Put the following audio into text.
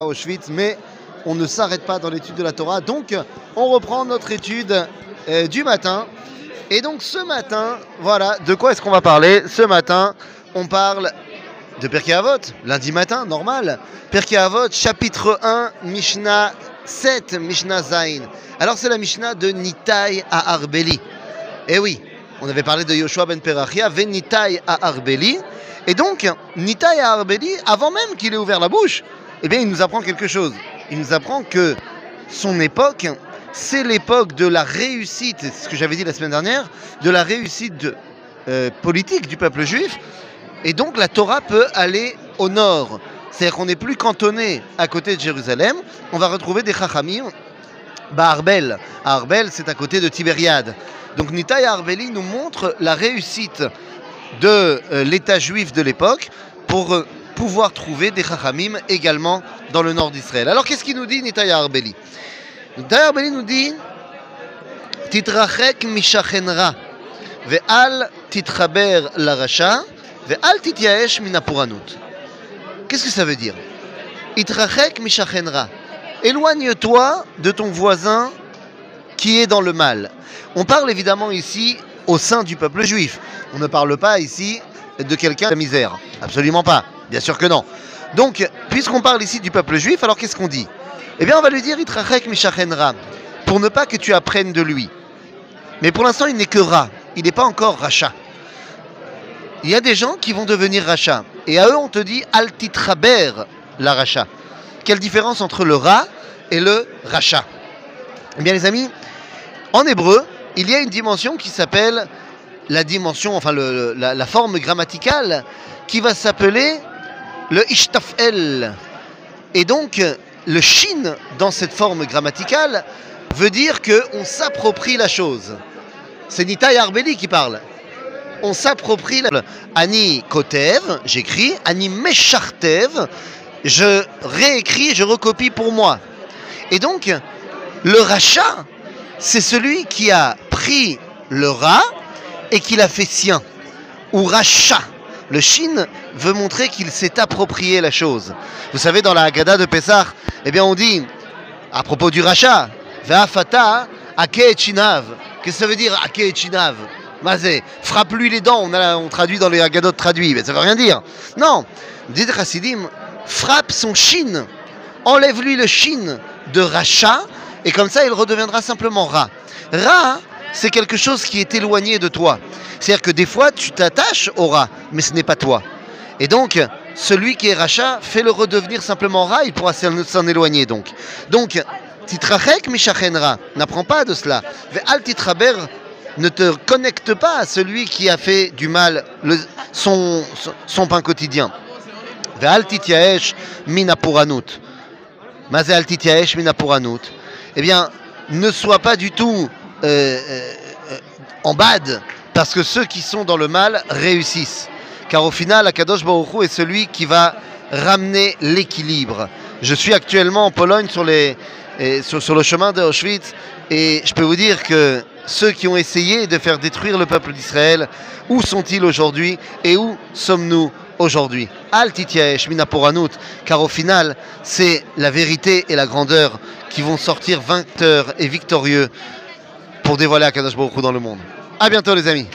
à Auschwitz, mais on ne s'arrête pas dans l'étude de la Torah. Donc, on reprend notre étude euh, du matin. Et donc, ce matin, voilà, de quoi est-ce qu'on va parler? Ce matin, on parle de Pirkei Avot, lundi matin, normal. Pirkei Avot, chapitre 1, Mishnah 7, Mishnah Zain. Alors, c'est la Mishnah de Nitai à Arbeli. Eh oui, on avait parlé de Yoshua ben Perachia, Venitai à Arbeli. Et donc, Nitai à Arbeli, avant même qu'il ait ouvert la bouche, eh bien, il nous apprend quelque chose. Il nous apprend que son époque, c'est l'époque de la réussite, ce que j'avais dit la semaine dernière, de la réussite euh, politique du peuple juif. Et donc, la Torah peut aller au nord. C'est-à-dire qu'on n'est plus cantonné à côté de Jérusalem. On va retrouver des chachamim bah, Arbel. Arbel, c'est à côté de Tibériade. Donc Nitaï Arbeli nous montre la réussite de euh, l'État juif de l'époque pour euh, pouvoir trouver des chachamim également dans le nord d'Israël. Alors qu'est-ce qu'il nous dit Nitaï Arbeli? Nitaï Arbeli nous dit Titrachek mishachenra ve'al titchaber ve'al minapuranut. Qu'est-ce que ça veut dire? Titrachek mishachenra. Éloigne-toi de ton voisin qui est dans le mal. On parle évidemment ici au sein du peuple juif. On ne parle pas ici de quelqu'un de la misère. Absolument pas. Bien sûr que non. Donc, puisqu'on parle ici du peuple juif, alors qu'est-ce qu'on dit? Eh bien, on va lui dire Itrachek Mishachenra, pour ne pas que tu apprennes de lui. Mais pour l'instant, il n'est que Ra. Il n'est pas encore Racha. Il y a des gens qui vont devenir Racha. Et à eux, on te dit Altitraber la Racha. Quelle différence entre le Ra et le Racha? Eh bien, les amis, en hébreu, il y a une dimension qui s'appelle la dimension, enfin la, forme grammaticale, qui va s'appeler le ishtafel. Et donc, le shin dans cette forme grammaticale veut dire qu'on s'approprie la chose. C'est Nitaï Arbeli qui parle. On s'approprie la Ani Kotev, j'écris, Ani Meshartev, je réécris, je recopie pour moi. Et donc, le rachat, c'est celui qui a pris le rat et qui l'a fait sien. Ou rachat. Le Shin veut montrer qu'il s'est approprié la chose. Vous savez, dans la Haggadah de Pessah, eh bien, on dit, à propos du rachat, Ve'afata chinav. Qu'est-ce que ça veut dire chinav? Mazé, frappe-lui les dents, on, traduit dans les Haggadot traduits, mais ça veut rien dire. Non, dit Chassidim, frappe son Shin, enlève-lui le Shin de rachat, et comme ça il redeviendra simplement Ra. Ra, c'est quelque chose qui est éloigné de toi. C'est-à-dire que des fois tu t'attaches au Ra, mais ce n'est pas toi. Et donc, celui qui est Racha, fais-le redevenir simplement Ra, il pourra s'en éloigner donc. Donc, Titrachek Mishachenra, n'apprends pas de cela. Al Titraber, ne te connecte pas à celui qui a fait du mal le, son, son, pain quotidien. Ve'al Tityaesh Minapuranut. Mazé Al Tityaesh Minapuranut eh bien, ne sois pas du tout euh, euh, en bad, parce que ceux qui sont dans le mal réussissent. Car au final, Akadosh Baruch Hu est celui qui va ramener l'équilibre. Je suis actuellement en Pologne sur, le chemin de Auschwitz et je peux vous dire que ceux qui ont essayé de faire détruire le peuple d'Israël, où sont-ils aujourd'hui et où sommes-nous aujourd'hui? Al Tityaesh Minaporanut, car au final, c'est la vérité et la grandeur qui vont sortir vainqueurs et victorieux pour dévoiler Akadosh Baruch Hu dans le monde. A bientôt les amis